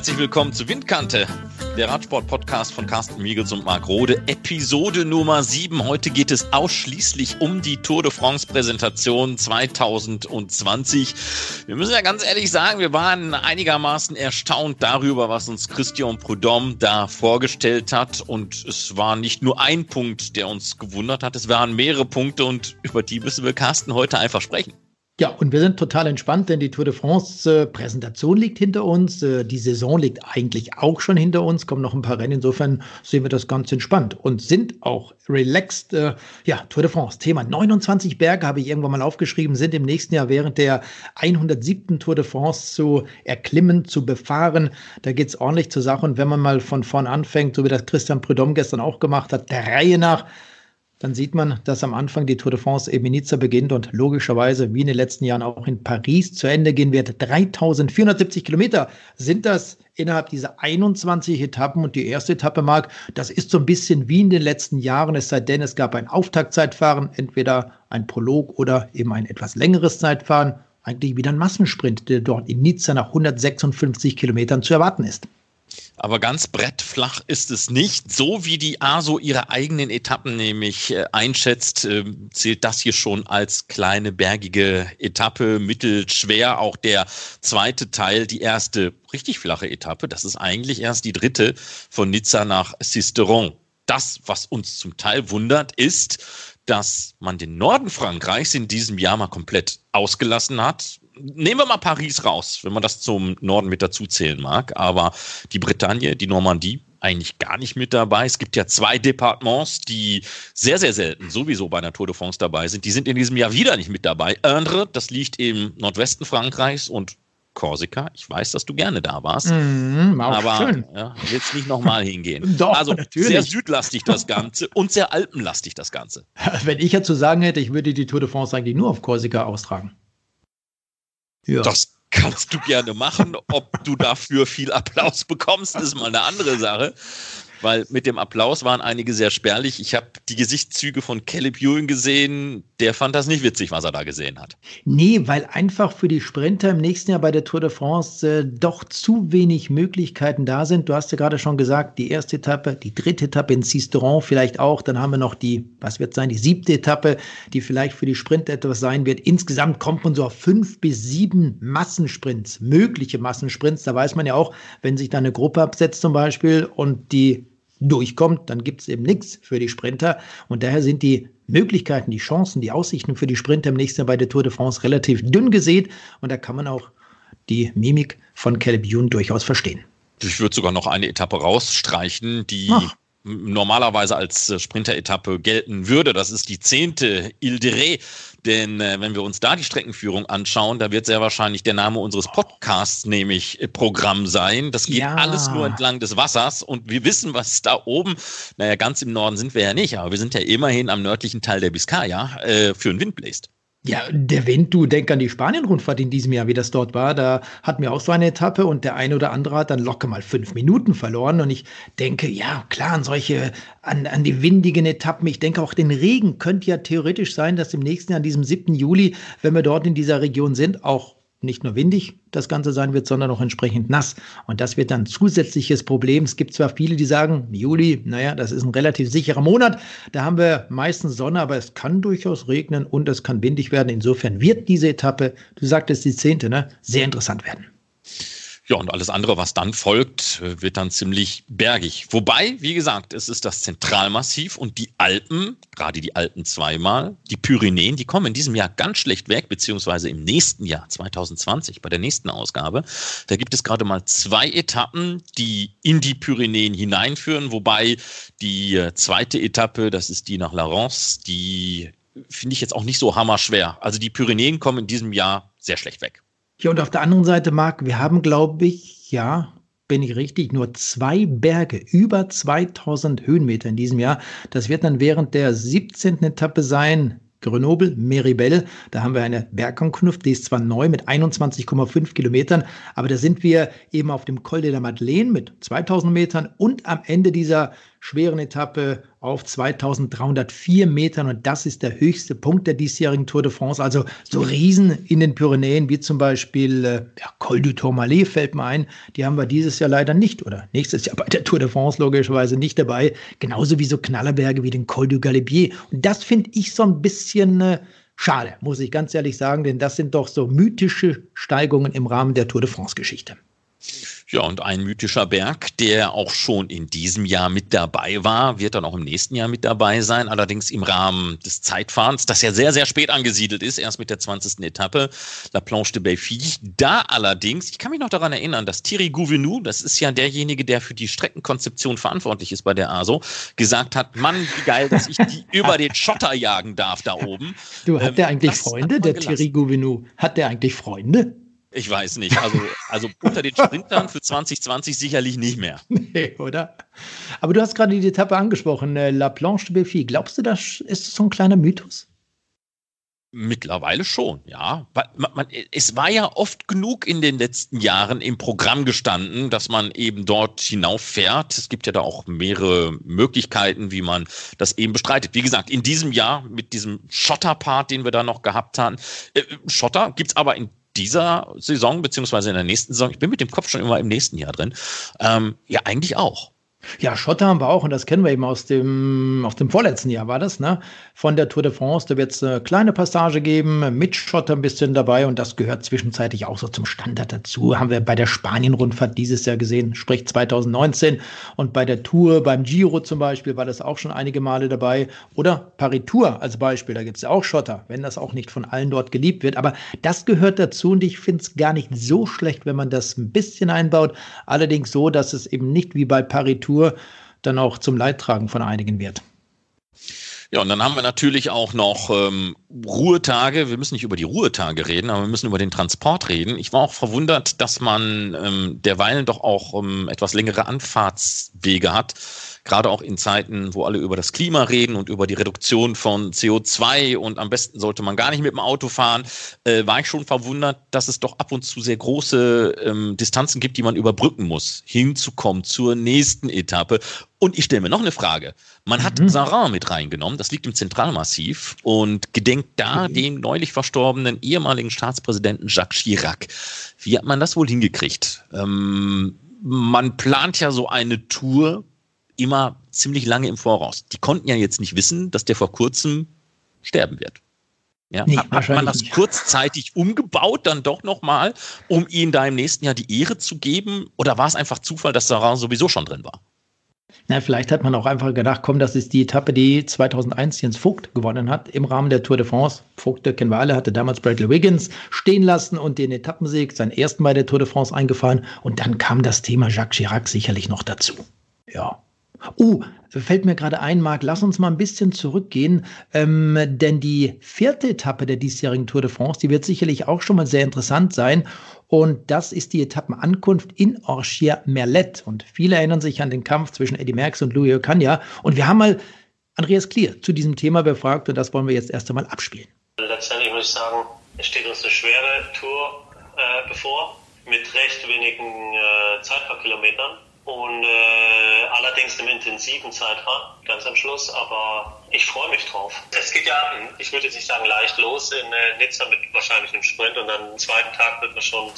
Herzlich willkommen zu Windkante, der Radsport-Podcast von Carsten Miegels und Marc Rode. Episode Nummer 7. Heute geht es ausschließlich um die Tour de France-Präsentation 2020. Wir müssen ja ganz ehrlich sagen, wir waren einigermaßen erstaunt darüber, was uns Christian Prudhomme da vorgestellt hat. Und es war nicht nur ein Punkt, der uns gewundert hat, es waren mehrere Punkte und über die müssen wir Carsten heute einfach sprechen. Ja, und wir sind total entspannt, denn die Tour de France äh, Präsentation liegt hinter uns. Äh, die Saison liegt eigentlich auch schon hinter uns. Kommen noch ein paar Rennen. Insofern sehen wir das ganz entspannt und sind auch relaxed. Äh, ja, Tour de France. Thema 29 Berge habe ich irgendwann mal aufgeschrieben, sind im nächsten Jahr während der 107. Tour de France zu erklimmen, zu befahren. Da geht es ordentlich zur Sache. Und wenn man mal von vorn anfängt, so wie das Christian Prudhomme gestern auch gemacht hat, der Reihe nach, dann sieht man, dass am Anfang die Tour de France eben in Nizza beginnt und logischerweise wie in den letzten Jahren auch in Paris zu Ende gehen wird. 3470 Kilometer sind das innerhalb dieser 21 Etappen und die erste Etappe, Marc, das ist so ein bisschen wie in den letzten Jahren, es sei denn, es gab ein Auftaktzeitfahren, entweder ein Prolog oder eben ein etwas längeres Zeitfahren. Eigentlich wieder ein Massensprint, der dort in Nizza nach 156 Kilometern zu erwarten ist. Aber ganz brettflach ist es nicht. So wie die ASO ihre eigenen Etappen nämlich äh, einschätzt, äh, zählt das hier schon als kleine bergige Etappe, mittelschwer. Auch der zweite Teil, die erste richtig flache Etappe, das ist eigentlich erst die dritte von Nizza nach Sisteron. Das, was uns zum Teil wundert, ist, dass man den Norden Frankreichs in diesem Jahr mal komplett ausgelassen hat nehmen wir mal Paris raus, wenn man das zum Norden mit dazu zählen mag. Aber die Bretagne, die Normandie, eigentlich gar nicht mit dabei. Es gibt ja zwei Departements, die sehr, sehr selten sowieso bei einer Tour de France dabei sind. Die sind in diesem Jahr wieder nicht mit dabei. Indre, das liegt im Nordwesten Frankreichs und Korsika. Ich weiß, dass du gerne da warst. Mm, aber schön. Ja, jetzt nicht nochmal hingehen. Doch, also natürlich. sehr südlastig das Ganze und sehr alpenlastig das Ganze. Wenn ich ja zu sagen hätte, ich würde die Tour de France eigentlich nur auf Korsika austragen. Ja. Das kannst du gerne machen. Ob du dafür viel Applaus bekommst, ist mal eine andere Sache weil mit dem Applaus waren einige sehr spärlich. Ich habe die Gesichtszüge von Caleb Ewan gesehen. Der fand das nicht witzig, was er da gesehen hat. Nee, weil einfach für die Sprinter im nächsten Jahr bei der Tour de France äh, doch zu wenig Möglichkeiten da sind. Du hast ja gerade schon gesagt, die erste Etappe, die dritte Etappe in Cisteron vielleicht auch. Dann haben wir noch die, was wird sein, die siebte Etappe, die vielleicht für die Sprinter etwas sein wird. Insgesamt kommt man so auf fünf bis sieben Massensprints, mögliche Massensprints. Da weiß man ja auch, wenn sich da eine Gruppe absetzt zum Beispiel und die durchkommt, dann gibt es eben nichts für die Sprinter. Und daher sind die Möglichkeiten, die Chancen, die Aussichten für die Sprinter im nächsten Jahr bei der Tour de France relativ dünn gesät. Und da kann man auch die Mimik von Caleb Youn durchaus verstehen. Ich würde sogar noch eine Etappe rausstreichen, die Ach normalerweise als äh, Sprinter-Etappe gelten würde. Das ist die zehnte Ile de Ré. Denn äh, wenn wir uns da die Streckenführung anschauen, da wird sehr wahrscheinlich der Name unseres Podcasts nämlich äh, Programm sein. Das geht ja. alles nur entlang des Wassers und wir wissen, was da oben, naja, ganz im Norden sind wir ja nicht, aber wir sind ja immerhin am nördlichen Teil der Biskaya, äh, für den Wind bläst. Ja, der Wind, du denk an die Spanien-Rundfahrt in diesem Jahr, wie das dort war. Da hatten wir auch so eine Etappe und der eine oder andere hat dann locker mal fünf Minuten verloren. Und ich denke, ja, klar, an solche, an, an die windigen Etappen. Ich denke auch, den Regen könnte ja theoretisch sein, dass im nächsten Jahr, an diesem 7. Juli, wenn wir dort in dieser Region sind, auch nicht nur windig das Ganze sein wird, sondern auch entsprechend nass. Und das wird dann zusätzliches Problem. Es gibt zwar viele, die sagen, Juli, naja, das ist ein relativ sicherer Monat. Da haben wir meistens Sonne, aber es kann durchaus regnen und es kann windig werden. Insofern wird diese Etappe, du sagtest die zehnte, ne, sehr interessant werden. Ja, und alles andere, was dann folgt, wird dann ziemlich bergig. Wobei, wie gesagt, es ist das Zentralmassiv und die Alpen, gerade die Alpen zweimal, die Pyrenäen, die kommen in diesem Jahr ganz schlecht weg, beziehungsweise im nächsten Jahr, 2020, bei der nächsten Ausgabe. Da gibt es gerade mal zwei Etappen, die in die Pyrenäen hineinführen, wobei die äh, zweite Etappe, das ist die nach La Rance, die finde ich jetzt auch nicht so hammerschwer. Also die Pyrenäen kommen in diesem Jahr sehr schlecht weg. Ja, und auf der anderen Seite, Marc, wir haben, glaube ich, ja, bin ich richtig, nur zwei Berge, über 2000 Höhenmeter in diesem Jahr. Das wird dann während der 17. Etappe sein. Grenoble, Meribel, da haben wir eine Bergankunft, die ist zwar neu mit 21,5 Kilometern, aber da sind wir eben auf dem Col de la Madeleine mit 2000 Metern und am Ende dieser schweren Etappe auf 2304 Metern und das ist der höchste Punkt der diesjährigen Tour de France. Also so Riesen in den Pyrenäen, wie zum Beispiel äh, ja, Col du Tourmalet fällt mir ein, die haben wir dieses Jahr leider nicht oder nächstes Jahr bei der Tour de France logischerweise nicht dabei. Genauso wie so Knallerberge wie den Col du Galibier. Und das finde ich so ein bisschen äh, schade, muss ich ganz ehrlich sagen, denn das sind doch so mythische Steigungen im Rahmen der Tour de France Geschichte. Ja, und ein mythischer Berg, der auch schon in diesem Jahr mit dabei war, wird dann auch im nächsten Jahr mit dabei sein, allerdings im Rahmen des Zeitfahrens, das ja sehr, sehr spät angesiedelt ist, erst mit der 20. Etappe, La Planche de Belfi. Da allerdings, ich kann mich noch daran erinnern, dass Thierry Gouvenou, das ist ja derjenige, der für die Streckenkonzeption verantwortlich ist bei der ASO, gesagt hat, Mann, wie geil, dass ich die über den Schotter jagen darf da oben. Du, hat ähm, der eigentlich Freunde, der gelassen. Thierry Gouvenou? Hat der eigentlich Freunde? Ich weiß nicht. Also, also unter den Sprintern für 2020 sicherlich nicht mehr. Nee, oder? Aber du hast gerade die Etappe angesprochen, äh, La Planche de Belfi. Glaubst du, das ist so ein kleiner Mythos? Mittlerweile schon, ja. Man, man, es war ja oft genug in den letzten Jahren im Programm gestanden, dass man eben dort hinauffährt. Es gibt ja da auch mehrere Möglichkeiten, wie man das eben bestreitet. Wie gesagt, in diesem Jahr mit diesem Schotterpart, den wir da noch gehabt haben. Äh, Schotter gibt's aber in dieser Saison, beziehungsweise in der nächsten Saison, ich bin mit dem Kopf schon immer im nächsten Jahr drin, ähm, ja, eigentlich auch. Ja, Schotter haben wir auch und das kennen wir eben aus dem, aus dem vorletzten Jahr war das, ne? Von der Tour de France. Da wird es eine kleine Passage geben, mit Schotter ein bisschen dabei und das gehört zwischenzeitlich auch so zum Standard dazu. Haben wir bei der Spanien-Rundfahrt dieses Jahr gesehen, sprich 2019 und bei der Tour, beim Giro zum Beispiel, war das auch schon einige Male dabei. Oder Paris-Tour als Beispiel, da gibt es ja auch Schotter, wenn das auch nicht von allen dort geliebt wird. Aber das gehört dazu und ich finde es gar nicht so schlecht, wenn man das ein bisschen einbaut. Allerdings so, dass es eben nicht wie bei Paris-Tour Kultur dann auch zum Leidtragen von einigen wird. Ja, und dann haben wir natürlich auch noch ähm, Ruhetage. Wir müssen nicht über die Ruhetage reden, aber wir müssen über den Transport reden. Ich war auch verwundert, dass man ähm, derweilen doch auch ähm, etwas längere Anfahrtswege hat gerade auch in Zeiten, wo alle über das Klima reden und über die Reduktion von CO2 und am besten sollte man gar nicht mit dem Auto fahren, äh, war ich schon verwundert, dass es doch ab und zu sehr große ähm, Distanzen gibt, die man überbrücken muss, hinzukommen zur nächsten Etappe. Und ich stelle mir noch eine Frage. Man hat mhm. Saran mit reingenommen, das liegt im Zentralmassiv und gedenkt da mhm. dem neulich verstorbenen ehemaligen Staatspräsidenten Jacques Chirac. Wie hat man das wohl hingekriegt? Ähm, man plant ja so eine Tour immer ziemlich lange im Voraus. Die konnten ja jetzt nicht wissen, dass der vor kurzem sterben wird. Ja, nee, hat, man das nicht. kurzzeitig umgebaut dann doch nochmal, um ihnen da im nächsten Jahr die Ehre zu geben? Oder war es einfach Zufall, dass Sarah sowieso schon drin war? Na, vielleicht hat man auch einfach gedacht, komm, das ist die Etappe, die 2001 Jens Vogt gewonnen hat im Rahmen der Tour de France. Vogt, der kennen wir alle, hatte damals Bradley Wiggins stehen lassen und den Etappensieg, seinen ersten bei der Tour de France eingefahren. Und dann kam das Thema Jacques Chirac sicherlich noch dazu. Ja, Oh, fällt mir gerade ein, Marc, lass uns mal ein bisschen zurückgehen, ähm, denn die vierte Etappe der diesjährigen Tour de France, die wird sicherlich auch schon mal sehr interessant sein. Und das ist die Etappenankunft in Orchier-Merlet. Und viele erinnern sich an den Kampf zwischen Eddie Merckx und Louis Ocaña. Und wir haben mal Andreas Klier zu diesem Thema befragt und das wollen wir jetzt erst einmal abspielen. Letztendlich muss ich sagen, es steht uns eine schwere Tour äh, bevor mit recht wenigen äh, Zeitfahrkilometern und äh, allerdings im intensiven Zeitfahren, ganz am Schluss, aber ich freue mich drauf. Es geht ja, ich würde jetzt nicht sagen leicht los in äh, Nizza mit wahrscheinlich einem Sprint und dann am zweiten Tag wird man schon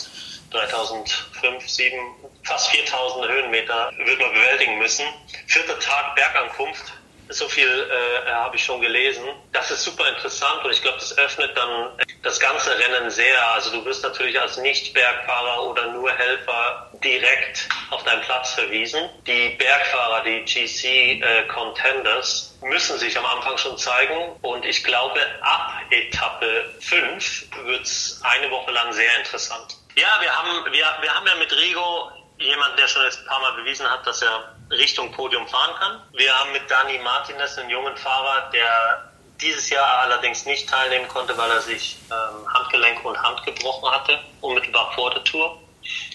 3005, 7, fast 4000 Höhenmeter wird man bewältigen müssen. Vierter Tag Bergankunft, so viel äh, habe ich schon gelesen. Das ist super interessant und ich glaube, das öffnet dann das ganze Rennen sehr. Also du wirst natürlich als Nicht-Bergfahrer oder nur Helfer direkt auf deinen Platz verwiesen. Die Bergfahrer, die GC äh, Contenders, müssen sich am Anfang schon zeigen und ich glaube, ab Etappe 5 wird es eine Woche lang sehr interessant. Ja, wir haben, wir, wir haben ja mit Rigo jemand, der schon jetzt ein paar Mal bewiesen hat, dass er Richtung Podium fahren kann. Wir haben mit Dani Martinez einen jungen Fahrer, der dieses Jahr allerdings nicht teilnehmen konnte, weil er sich ähm, Handgelenk und Hand gebrochen hatte, unmittelbar vor der Tour.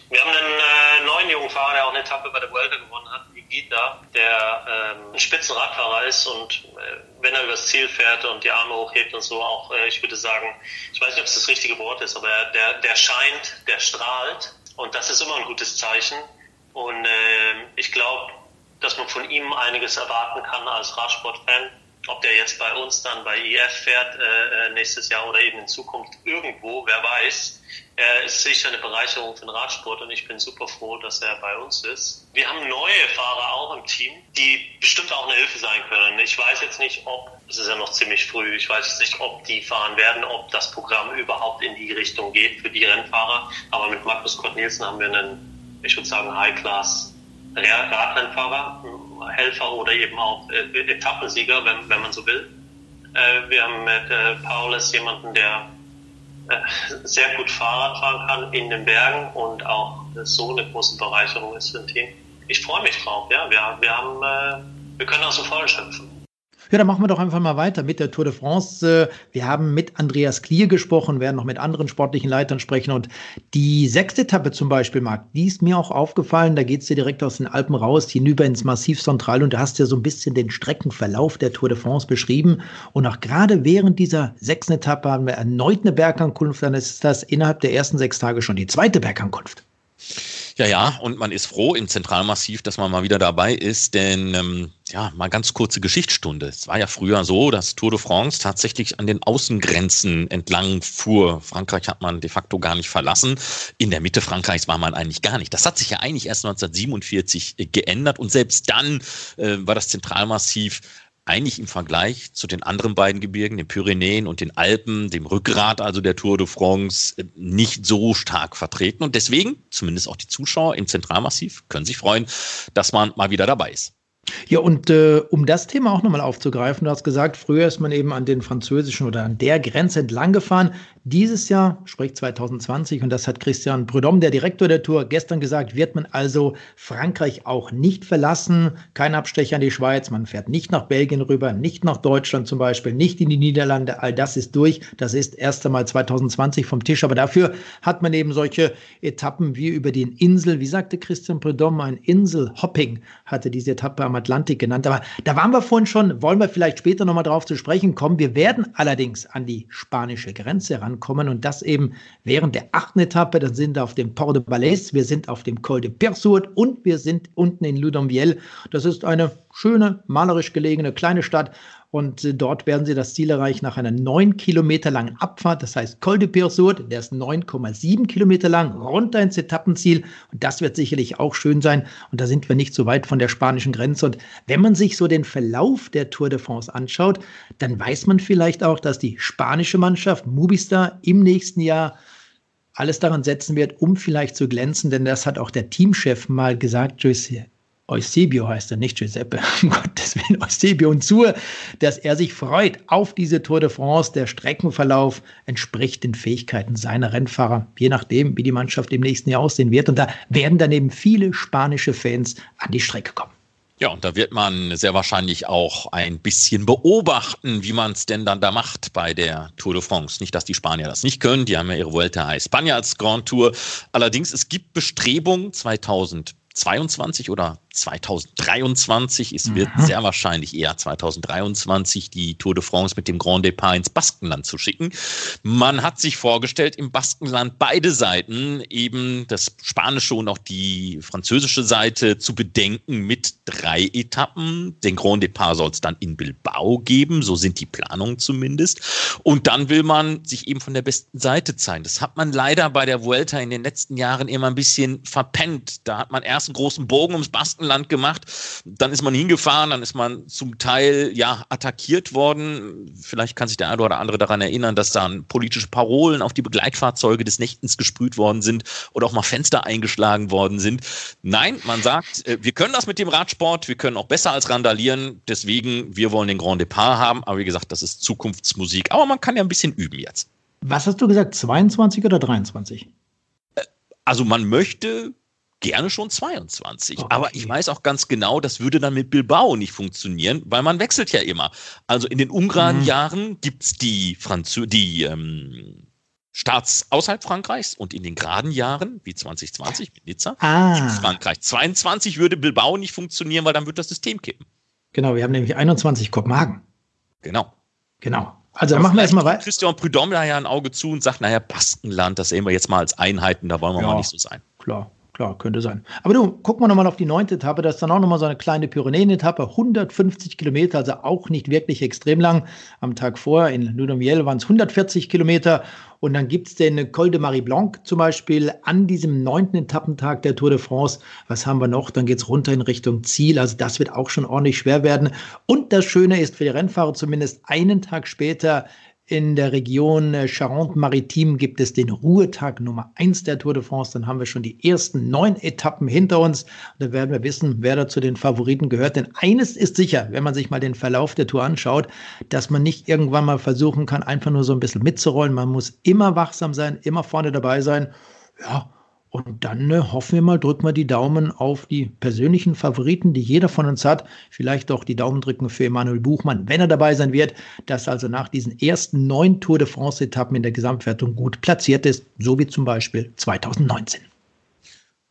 Wir haben einen äh, neuen jungen Fahrer, der auch eine Etappe bei der Vuelta gewonnen hat, Gita, der ähm, ein Spitzenradfahrer ist und äh, wenn er übers Ziel fährt und die Arme hochhebt und so auch, äh, ich würde sagen, ich weiß nicht, ob es das richtige Wort ist, aber der, der scheint, der strahlt und das ist immer ein gutes Zeichen. Und äh, ich glaube, dass man von ihm einiges erwarten kann als Radsportfan. Ob der jetzt bei uns dann bei IF fährt äh, äh, nächstes Jahr oder eben in Zukunft irgendwo, wer weiß. Er ist sicher eine Bereicherung für den Radsport und ich bin super froh, dass er bei uns ist. Wir haben neue Fahrer auch im Team, die bestimmt auch eine Hilfe sein können. Ich weiß jetzt nicht, ob, es ist ja noch ziemlich früh, ich weiß jetzt nicht, ob die fahren werden, ob das Programm überhaupt in die Richtung geht für die Rennfahrer. Aber mit Markus Kurt Nielsen haben wir einen, ich würde sagen, High-Class Radrennfahrer, Helfer oder eben auch äh, Etappensieger, wenn, wenn man so will. Äh, wir haben mit äh, Paulus jemanden, der sehr gut Fahrrad fahren kann in den Bergen und auch so eine große Bereicherung ist für ein Team. Ich freue mich drauf, ja. Wir, wir haben, wir können aus dem Vollen schöpfen. Ja, dann machen wir doch einfach mal weiter mit der Tour de France. Wir haben mit Andreas Klier gesprochen, werden noch mit anderen sportlichen Leitern sprechen. Und die sechste Etappe zum Beispiel, Marc, die ist mir auch aufgefallen. Da geht es dir direkt aus den Alpen raus, hinüber ins Massiv Central. Und da hast du ja so ein bisschen den Streckenverlauf der Tour de France beschrieben. Und auch gerade während dieser sechsten Etappe haben wir erneut eine Bergankunft. Dann ist das innerhalb der ersten sechs Tage schon die zweite Bergankunft. Ja, ja, und man ist froh im Zentralmassiv, dass man mal wieder dabei ist, denn ähm, ja, mal ganz kurze Geschichtsstunde. Es war ja früher so, dass Tour de France tatsächlich an den Außengrenzen entlang fuhr. Frankreich hat man de facto gar nicht verlassen. In der Mitte Frankreichs war man eigentlich gar nicht. Das hat sich ja eigentlich erst 1947 äh, geändert und selbst dann äh, war das Zentralmassiv eigentlich im Vergleich zu den anderen beiden Gebirgen, den Pyrenäen und den Alpen, dem Rückgrat also der Tour de France, äh, nicht so stark vertreten. Und deswegen, zumindest auch die Zuschauer im Zentralmassiv, können sich freuen, dass man mal wieder dabei ist. Ja, und äh, um das Thema auch nochmal aufzugreifen, du hast gesagt, früher ist man eben an den französischen oder an der Grenze entlang gefahren. Dieses Jahr, sprich 2020, und das hat Christian Prudhomme, der Direktor der Tour, gestern gesagt, wird man also Frankreich auch nicht verlassen. Kein Abstecher an die Schweiz, man fährt nicht nach Belgien rüber, nicht nach Deutschland zum Beispiel, nicht in die Niederlande. All das ist durch. Das ist erst einmal 2020 vom Tisch. Aber dafür hat man eben solche Etappen wie über den Insel, wie sagte Christian Prudhomme, ein Inselhopping hatte diese Etappe am Atlantik genannt. Aber da waren wir vorhin schon, wollen wir vielleicht später nochmal drauf zu sprechen kommen. Wir werden allerdings an die spanische Grenze rankommen und das eben während der achten Etappe. Dann sind wir auf dem Port de Balais, wir sind auf dem Col de Persourt und wir sind unten in Ludomviel. Das ist eine schöne, malerisch gelegene kleine Stadt und äh, dort werden sie das Ziel erreichen nach einer neun Kilometer langen Abfahrt. Das heißt, Col de Pirsurt, der ist 9,7 Kilometer lang, runter ins Etappenziel. Und das wird sicherlich auch schön sein. Und da sind wir nicht so weit von der spanischen Grenze. Und wenn man sich so den Verlauf der Tour de France anschaut, dann weiß man vielleicht auch, dass die spanische Mannschaft Mubistar im nächsten Jahr alles daran setzen wird, um vielleicht zu glänzen, denn das hat auch der Teamchef mal gesagt, Joyce Eusebio heißt er, nicht Giuseppe, um Gottes Willen, Eusebio und Zur, dass er sich freut auf diese Tour de France. Der Streckenverlauf entspricht den Fähigkeiten seiner Rennfahrer, je nachdem, wie die Mannschaft im nächsten Jahr aussehen wird. Und da werden daneben viele spanische Fans an die Strecke kommen. Ja, und da wird man sehr wahrscheinlich auch ein bisschen beobachten, wie man es denn dann da macht bei der Tour de France. Nicht, dass die Spanier das nicht können, die haben ja ihre Vuelta a España als Grand Tour. Allerdings, es gibt Bestrebungen 2022 oder 2023. Es wird mhm. sehr wahrscheinlich eher 2023 die Tour de France mit dem Grand Depart ins Baskenland zu schicken. Man hat sich vorgestellt, im Baskenland beide Seiten, eben das spanische und auch die französische Seite, zu bedenken mit drei Etappen. Den Grand Depart soll es dann in Bilbao geben, so sind die Planungen zumindest. Und dann will man sich eben von der besten Seite zeigen. Das hat man leider bei der Vuelta in den letzten Jahren immer ein bisschen verpennt. Da hat man erst einen großen Bogen ums Baskenland Land gemacht. Dann ist man hingefahren, dann ist man zum Teil ja attackiert worden. Vielleicht kann sich der eine oder andere daran erinnern, dass dann politische Parolen auf die Begleitfahrzeuge des Nächtens gesprüht worden sind oder auch mal Fenster eingeschlagen worden sind. Nein, man sagt, äh, wir können das mit dem Radsport, wir können auch besser als randalieren. Deswegen, wir wollen den Grand Depart haben. Aber wie gesagt, das ist Zukunftsmusik. Aber man kann ja ein bisschen üben jetzt. Was hast du gesagt, 22 oder 23? Äh, also man möchte gerne schon 22. Okay. Aber ich weiß auch ganz genau, das würde dann mit Bilbao nicht funktionieren, weil man wechselt ja immer. Also in den ungeraden mhm. Jahren gibt es die, Franzö die ähm, Starts außerhalb Frankreichs und in den geraden Jahren, wie 2020 mit Nizza, ah. Frankreich. 22 würde Bilbao nicht funktionieren, weil dann wird das System kippen. Genau, wir haben nämlich 21 Kopenhagen. Genau. Genau. Also dann machen wir erstmal weiter. Christian Prudhomme da ja ein Auge zu und sagt, naja, Baskenland, das sehen wir jetzt mal als Einheiten, da wollen wir ja, mal nicht so sein. Klar klar, könnte sein. Aber du, gucken wir nochmal auf die neunte Etappe. Das ist dann auch nochmal so eine kleine Pyrenäen-Etappe. 150 Kilometer, also auch nicht wirklich extrem lang. Am Tag vor in Ludomiel waren es 140 Kilometer. Und dann gibt es den Col de Marie Blanc zum Beispiel an diesem neunten Etappentag der Tour de France. Was haben wir noch? Dann geht es runter in Richtung Ziel. Also das wird auch schon ordentlich schwer werden. Und das Schöne ist für die Rennfahrer zumindest einen Tag später in der Region äh, Charente-Maritime gibt es den Ruhetag Nummer 1 der Tour de France. Dann haben wir schon die ersten neun Etappen hinter uns. Dann werden wir wissen, wer da zu den Favoriten gehört. Denn eines ist sicher, wenn man sich mal den Verlauf der Tour anschaut, dass man nicht irgendwann mal versuchen kann, einfach nur so ein bisschen mitzurollen. Man muss immer wachsam sein, immer vorne dabei sein. Ja, und dann äh, hoffen wir mal, drücken wir die Daumen auf die persönlichen Favoriten, die jeder von uns hat. Vielleicht auch die Daumen drücken für Emanuel Buchmann, wenn er dabei sein wird, dass also nach diesen ersten neun Tour de France-Etappen in der Gesamtwertung gut platziert ist, so wie zum Beispiel 2019.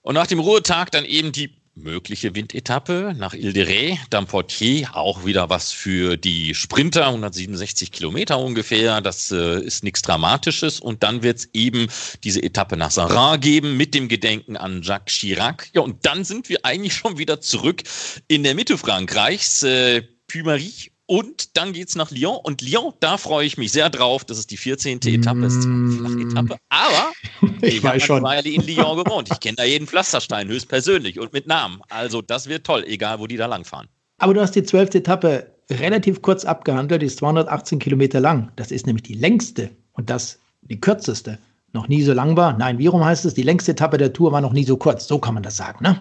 Und nach dem Ruhetag dann eben die mögliche Windetappe nach Ile de Ré, Damportier, auch wieder was für die Sprinter, 167 Kilometer ungefähr, das äh, ist nichts Dramatisches. Und dann wird es eben diese Etappe nach Saran geben mit dem Gedenken an Jacques Chirac. Ja, und dann sind wir eigentlich schon wieder zurück in der Mitte Frankreichs, äh, Puy-Marie und dann geht's nach Lyon. Und Lyon, da freue ich mich sehr drauf. Das ist die 14. Etappe, das ist eine mm. Etappe, aber ich, ich weiß schon. Weile in Lyon gewohnt. Ich kenne da jeden Pflasterstein höchstpersönlich und mit Namen. Also das wird toll, egal wo die da langfahren. Aber du hast die 12. Etappe relativ kurz abgehandelt, die ist 218 Kilometer lang. Das ist nämlich die längste und das die kürzeste. Noch nie so lang war. Nein, wie rum heißt es? Die längste Etappe der Tour war noch nie so kurz. So kann man das sagen, ne?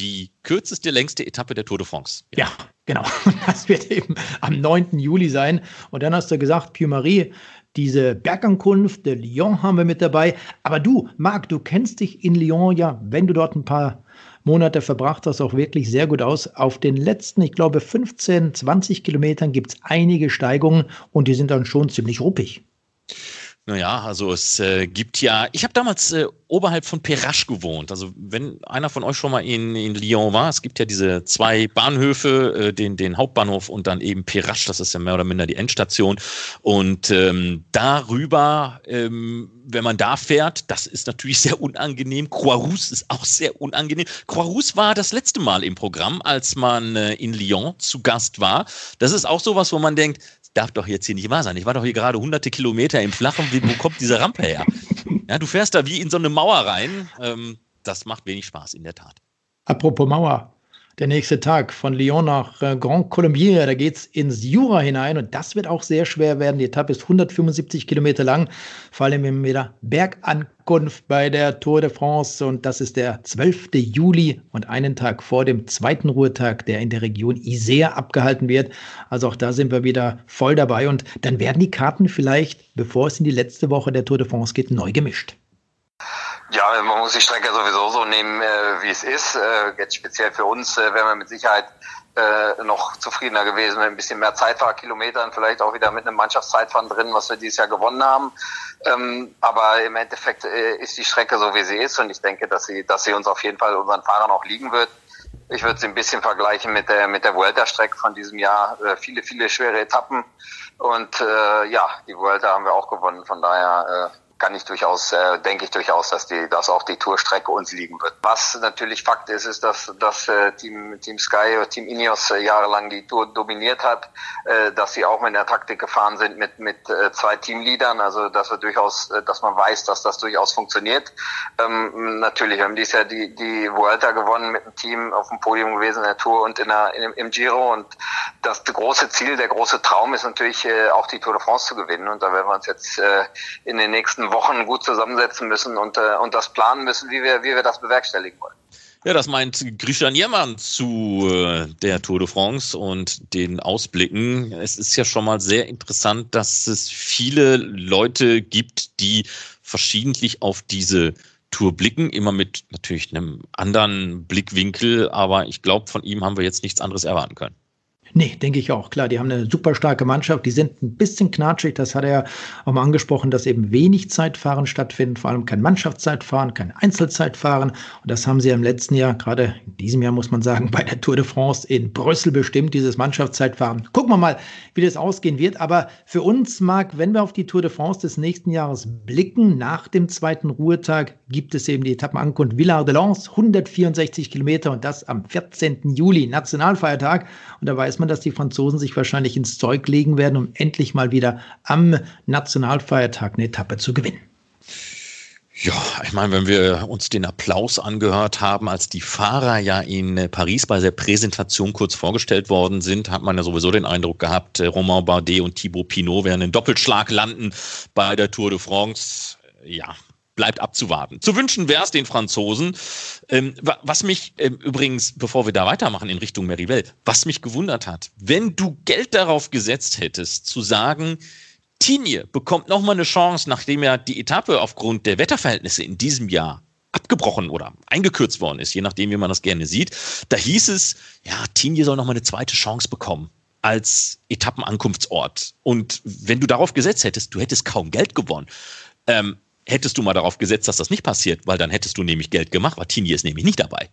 Die kürzeste, längste Etappe der Tour de France. Ja, ja genau. Das wird eben am 9. Juli sein. Und dann hast du gesagt, Puy-Marie, diese Bergankunft, der Lyon haben wir mit dabei. Aber du, Marc, du kennst dich in Lyon ja, wenn du dort ein paar Monate verbracht hast, auch wirklich sehr gut aus. Auf den letzten, ich glaube, 15, 20 Kilometern gibt es einige Steigungen und die sind dann schon ziemlich ruppig. Naja, also es äh, gibt ja, ich habe damals äh, oberhalb von Perrache gewohnt. Also wenn einer von euch schon mal in, in Lyon war, es gibt ja diese zwei Bahnhöfe, äh, den, den Hauptbahnhof und dann eben Perrache, das ist ja mehr oder minder die Endstation. Und ähm, darüber, ähm, wenn man da fährt, das ist natürlich sehr unangenehm. Croix-Rousse ist auch sehr unangenehm. Croix-Rousse war das letzte Mal im Programm, als man äh, in Lyon zu Gast war. Das ist auch sowas, wo man denkt, darf doch jetzt hier nicht wahr sein. Ich war doch hier gerade hunderte Kilometer im Flachen. Wo kommt diese Rampe her? Ja, du fährst da wie in so eine Mauer rein. Ähm, das macht wenig Spaß, in der Tat. Apropos Mauer. Der nächste Tag von Lyon nach äh, Grand Colombier, da geht es ins Jura hinein und das wird auch sehr schwer werden. Die Etappe ist 175 Kilometer lang, vor allem im wieder Bergankunft bei der Tour de France und das ist der 12. Juli und einen Tag vor dem zweiten Ruhetag, der in der Region Isère abgehalten wird. Also auch da sind wir wieder voll dabei und dann werden die Karten vielleicht, bevor es in die letzte Woche der Tour de France geht, neu gemischt. Ja, man muss die Strecke sowieso so nehmen, äh, wie es ist. Äh, jetzt speziell für uns äh, wären wir mit Sicherheit äh, noch zufriedener gewesen mit ein bisschen mehr Zeitfahrkilometern, vielleicht auch wieder mit einem Mannschaftszeitfahren drin, was wir dieses Jahr gewonnen haben. Ähm, aber im Endeffekt äh, ist die Strecke so, wie sie ist und ich denke, dass sie, dass sie uns auf jeden Fall unseren Fahrern auch liegen wird. Ich würde sie ein bisschen vergleichen mit der mit der Vuelta-Strecke von diesem Jahr. Äh, viele, viele schwere Etappen und äh, ja, die Vuelta haben wir auch gewonnen. Von daher äh, kann ich durchaus, äh, denke ich durchaus, dass die, dass auch die Tourstrecke uns liegen wird. Was natürlich Fakt ist, ist, dass dass äh, Team Team Sky oder Team Ineos äh, jahrelang die Tour dominiert hat, äh, dass sie auch mit der Taktik gefahren sind mit mit äh, zwei Teamleadern, also dass wir durchaus, äh, dass man weiß, dass das durchaus funktioniert. Ähm, natürlich, wir haben dieses Jahr die die Vuelta gewonnen mit dem Team auf dem Podium gewesen in der Tour und in der in, im Giro und das große Ziel, der große Traum ist natürlich äh, auch die Tour de France zu gewinnen und da werden wir uns jetzt äh, in den nächsten Wochen gut zusammensetzen müssen und, äh, und das planen müssen, wie wir, wie wir das bewerkstelligen wollen. Ja, das meint Christian Jermann zu äh, der Tour de France und den Ausblicken. Es ist ja schon mal sehr interessant, dass es viele Leute gibt, die verschiedentlich auf diese Tour blicken, immer mit natürlich einem anderen Blickwinkel, aber ich glaube, von ihm haben wir jetzt nichts anderes erwarten können. Nee, denke ich auch. Klar, die haben eine super starke Mannschaft. Die sind ein bisschen knatschig. Das hat er ja auch mal angesprochen, dass eben wenig Zeitfahren stattfinden, vor allem kein Mannschaftszeitfahren, kein Einzelzeitfahren. Und das haben sie ja im letzten Jahr, gerade in diesem Jahr muss man sagen, bei der Tour de France in Brüssel bestimmt, dieses Mannschaftszeitfahren. Gucken wir mal, wie das ausgehen wird. Aber für uns, Marc, wenn wir auf die Tour de France des nächsten Jahres blicken, nach dem zweiten Ruhetag gibt es eben die Etappenankunft Villard de Lans, 164 Kilometer und das am 14. Juli, Nationalfeiertag. Und da weiß man, dass die Franzosen sich wahrscheinlich ins Zeug legen werden, um endlich mal wieder am Nationalfeiertag eine Etappe zu gewinnen. Ja, ich meine, wenn wir uns den Applaus angehört haben, als die Fahrer ja in Paris bei der Präsentation kurz vorgestellt worden sind, hat man ja sowieso den Eindruck gehabt, äh, Romain Bardet und Thibaut Pinot werden einen Doppelschlag landen bei der Tour de France. Ja, bleibt abzuwarten. Zu wünschen wäre es den Franzosen. Ähm, was mich ähm, übrigens, bevor wir da weitermachen in Richtung Merivelle, was mich gewundert hat, wenn du Geld darauf gesetzt hättest, zu sagen, Tinie bekommt nochmal eine Chance, nachdem ja die Etappe aufgrund der Wetterverhältnisse in diesem Jahr abgebrochen oder eingekürzt worden ist, je nachdem, wie man das gerne sieht. Da hieß es, ja, Tinie soll nochmal eine zweite Chance bekommen als Etappenankunftsort. Und wenn du darauf gesetzt hättest, du hättest kaum Geld gewonnen. Ähm, hättest du mal darauf gesetzt, dass das nicht passiert, weil dann hättest du nämlich Geld gemacht, weil Tini ist nämlich nicht dabei.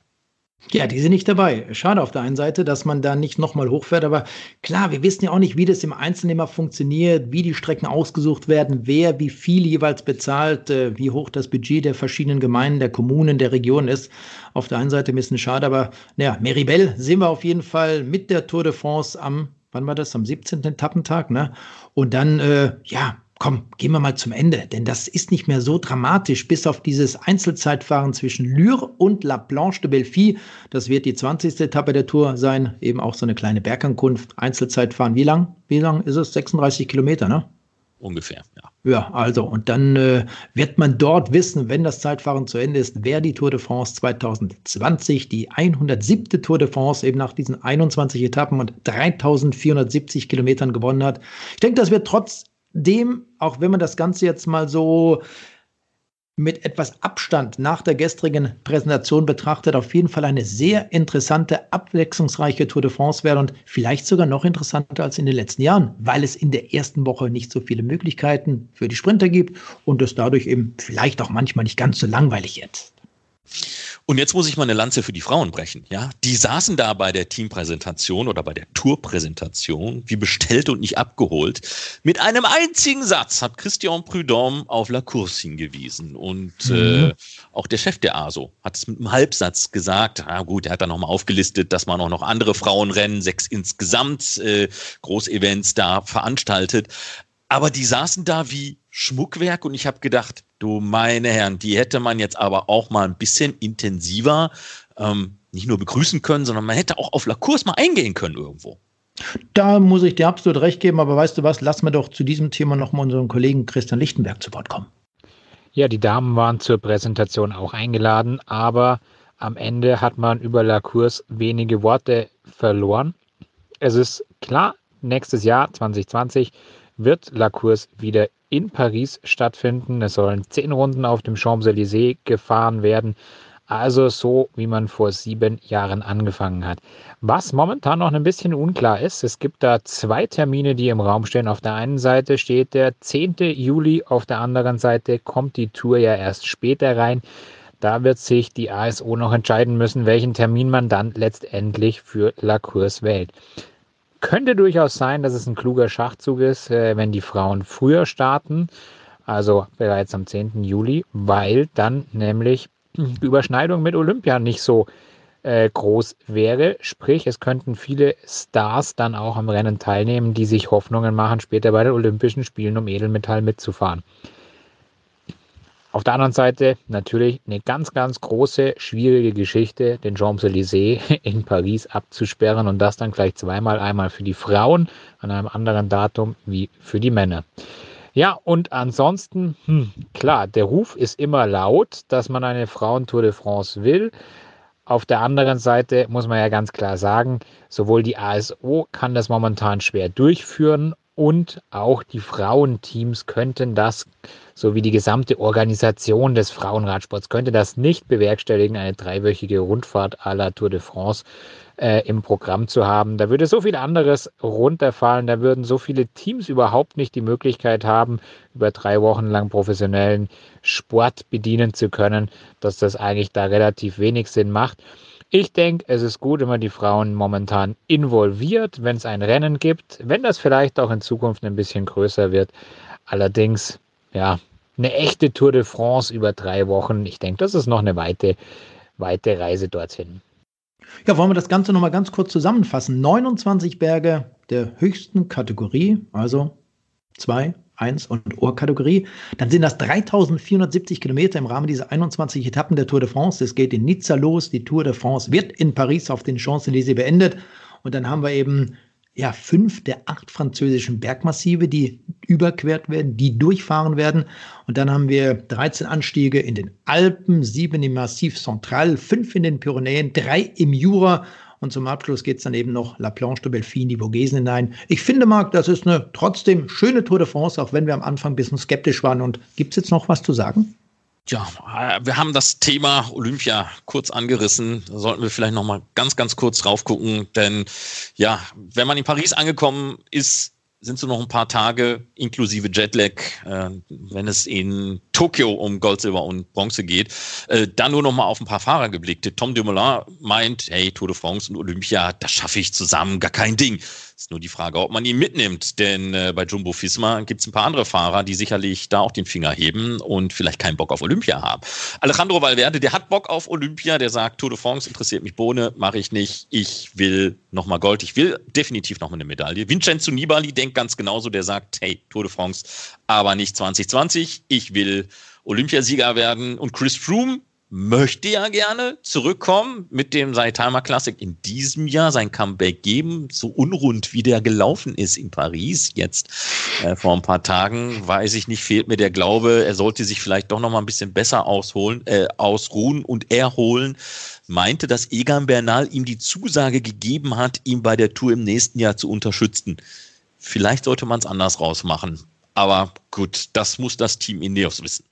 Ja, die sind nicht dabei. Schade auf der einen Seite, dass man da nicht nochmal hochfährt, aber klar, wir wissen ja auch nicht, wie das im Einzelnen immer funktioniert, wie die Strecken ausgesucht werden, wer wie viel jeweils bezahlt, äh, wie hoch das Budget der verschiedenen Gemeinden, der Kommunen, der Region ist. Auf der einen Seite ein bisschen schade, aber naja, Meribel sehen wir auf jeden Fall mit der Tour de France am, wann war das, am 17. Etappentag, ne? Und dann, äh, ja, komm, gehen wir mal zum Ende, denn das ist nicht mehr so dramatisch, bis auf dieses Einzelzeitfahren zwischen Lure und La Planche de Belfi. Das wird die 20. Etappe der Tour sein, eben auch so eine kleine Bergankunft. Einzelzeitfahren, wie lang? Wie lang ist es? 36 Kilometer, ne? Ungefähr, ja. Ja, also, und dann äh, wird man dort wissen, wenn das Zeitfahren zu Ende ist, wer die Tour de France 2020, die 107. Tour de France, eben nach diesen 21 Etappen und 3470 Kilometern gewonnen hat. Ich denke, das wird trotz dem, auch wenn man das Ganze jetzt mal so mit etwas Abstand nach der gestrigen Präsentation betrachtet, auf jeden Fall eine sehr interessante, abwechslungsreiche Tour de France werden und vielleicht sogar noch interessanter als in den letzten Jahren, weil es in der ersten Woche nicht so viele Möglichkeiten für die Sprinter gibt und es dadurch eben vielleicht auch manchmal nicht ganz so langweilig ist. Und jetzt muss ich mal eine Lanze für die Frauen brechen. Ja, die saßen da bei der Teampräsentation oder bei der Tourpräsentation, wie bestellt und nicht abgeholt. Mit einem einzigen Satz hat Christian Prudhomme auf La Course hingewiesen. Und mhm. äh, auch der Chef der ASO hat es mit einem Halbsatz gesagt. Na gut, er hat dann nochmal aufgelistet, dass man auch noch andere Frauenrennen, sechs insgesamt äh, Großevents da veranstaltet. Aber die saßen da wie Schmuckwerk und ich habe gedacht, du meine Herren, die hätte man jetzt aber auch mal ein bisschen intensiver ähm, nicht nur begrüßen können, sondern man hätte auch auf La Course mal eingehen können irgendwo. Da muss ich dir absolut recht geben, aber weißt du was, lass mir doch zu diesem Thema nochmal unseren Kollegen Christian Lichtenberg zu Wort kommen. Ja, die Damen waren zur Präsentation auch eingeladen, aber am Ende hat man über La Course wenige Worte verloren. Es ist klar, nächstes Jahr 2020 wird La Course wieder in Paris stattfinden. Es sollen zehn Runden auf dem Champs-Élysées gefahren werden. Also so, wie man vor sieben Jahren angefangen hat. Was momentan noch ein bisschen unklar ist, es gibt da zwei Termine, die im Raum stehen. Auf der einen Seite steht der 10. Juli, auf der anderen Seite kommt die Tour ja erst später rein. Da wird sich die ASO noch entscheiden müssen, welchen Termin man dann letztendlich für La Course wählt könnte durchaus sein, dass es ein kluger Schachzug ist, äh, wenn die Frauen früher starten, also bereits am 10. Juli, weil dann nämlich die Überschneidung mit Olympia nicht so äh, groß wäre. Sprich, es könnten viele Stars dann auch am Rennen teilnehmen, die sich Hoffnungen machen, später bei den Olympischen Spielen um Edelmetall mitzufahren. Auf der anderen Seite natürlich eine ganz, ganz große, schwierige Geschichte, den Champs-Élysées in Paris abzusperren und das dann gleich zweimal, einmal für die Frauen an einem anderen Datum wie für die Männer. Ja, und ansonsten, hm, klar, der Ruf ist immer laut, dass man eine Frauentour de France will. Auf der anderen Seite muss man ja ganz klar sagen, sowohl die ASO kann das momentan schwer durchführen und auch die Frauenteams könnten das, so wie die gesamte Organisation des Frauenradsports, könnte das nicht bewerkstelligen, eine dreiwöchige Rundfahrt à la Tour de France äh, im Programm zu haben. Da würde so viel anderes runterfallen. Da würden so viele Teams überhaupt nicht die Möglichkeit haben, über drei Wochen lang professionellen Sport bedienen zu können, dass das eigentlich da relativ wenig Sinn macht. Ich denke, es ist gut, wenn man die Frauen momentan involviert, wenn es ein Rennen gibt, wenn das vielleicht auch in Zukunft ein bisschen größer wird. Allerdings, ja, eine echte Tour de France über drei Wochen, ich denke, das ist noch eine weite, weite Reise dorthin. Ja, wollen wir das Ganze nochmal ganz kurz zusammenfassen. 29 Berge der höchsten Kategorie, also zwei 1 und Ohrkategorie. Dann sind das 3470 Kilometer im Rahmen dieser 21 Etappen der Tour de France. Es geht in Nizza los. Die Tour de France wird in Paris auf den Champs-Élysées beendet. Und dann haben wir eben ja, fünf der acht französischen Bergmassive, die überquert werden, die durchfahren werden. Und dann haben wir 13 Anstiege in den Alpen, sieben im Massiv Central, fünf in den Pyrenäen, drei im Jura und zum Abschluss geht es dann eben noch La Planche de Belfin, die Vogesen hinein. Ich finde, Marc, das ist eine trotzdem schöne Tour de France, auch wenn wir am Anfang ein bisschen skeptisch waren. Und gibt es jetzt noch was zu sagen? Ja, äh, wir haben das Thema Olympia kurz angerissen. Da sollten wir vielleicht noch mal ganz, ganz kurz drauf gucken. Denn ja, wenn man in Paris angekommen ist, sind so noch ein paar Tage inklusive Jetlag, äh, wenn es in Tokio um Gold, Silber und Bronze geht. Äh, dann nur noch mal auf ein paar Fahrer geblickt. Tom Dumoulin meint, hey, Tour de France und Olympia, das schaffe ich zusammen, gar kein Ding. Ist nur die Frage, ob man ihn mitnimmt, denn äh, bei Jumbo Fisma gibt es ein paar andere Fahrer, die sicherlich da auch den Finger heben und vielleicht keinen Bock auf Olympia haben. Alejandro Valverde, der hat Bock auf Olympia, der sagt, Tour de France interessiert mich Bohne, mache ich nicht. Ich will nochmal Gold, ich will definitiv nochmal eine Medaille. Vincenzo Nibali denkt ganz genauso, der sagt, hey, Tour de France, aber nicht 2020, ich will Olympiasieger werden. Und Chris Froome, möchte ja gerne zurückkommen mit dem Saitama Classic in diesem Jahr sein Comeback geben. So unrund wie der gelaufen ist in Paris jetzt äh, vor ein paar Tagen, weiß ich nicht, fehlt mir der Glaube, er sollte sich vielleicht doch noch mal ein bisschen besser ausholen, äh, ausruhen und erholen. Meinte, dass Egan Bernal ihm die Zusage gegeben hat, ihn bei der Tour im nächsten Jahr zu unterstützen. Vielleicht sollte man es anders rausmachen. Aber gut, das muss das Team Ineos wissen.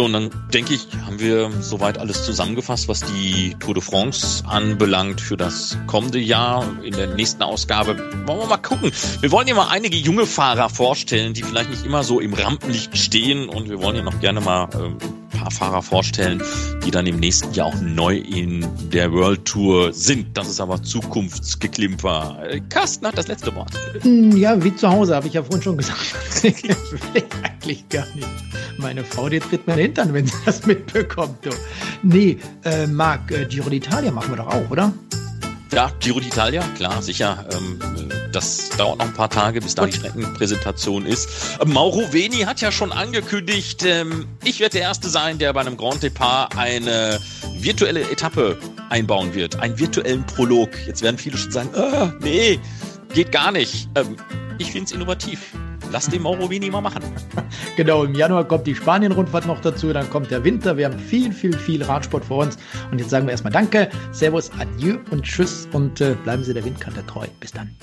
So, und dann denke ich, haben wir soweit alles zusammengefasst, was die Tour de France anbelangt für das kommende Jahr. In der nächsten Ausgabe wollen wir mal gucken. Wir wollen ja mal einige junge Fahrer vorstellen, die vielleicht nicht immer so im Rampenlicht stehen und wir wollen ja noch gerne mal ähm, paar Fahrer vorstellen, die dann im nächsten Jahr auch neu in der World Tour sind. Das ist aber Zukunftsgeklimper. Carsten hat das letzte Wort. Hm, ja, wie zu Hause, habe ich ja vorhin schon gesagt. will ich eigentlich gar nicht. Meine Frau, die tritt mir Hintern, wenn sie das mitbekommt. Nee, äh, Marc, äh, Giro d'Italia machen wir doch auch, oder? Ja, Giro d'Italia, klar, sicher. Ähm, das dauert noch ein paar Tage, bis da die Streckenpräsentation ist. Ähm, Mauro Veni hat ja schon angekündigt, ähm, ich werde der Erste sein, der bei einem Grand Depart eine virtuelle Etappe einbauen wird, einen virtuellen Prolog. Jetzt werden viele schon sagen, äh, nee, geht gar nicht. Ähm, ich finde es innovativ. Lass den Mauro Vini mal machen. Genau, im Januar kommt die Spanien-Rundfahrt noch dazu, dann kommt der Winter. Wir haben viel, viel, viel Radsport vor uns. Und jetzt sagen wir erstmal Danke, Servus, Adieu und Tschüss und äh, bleiben Sie der Windkante treu. Bis dann.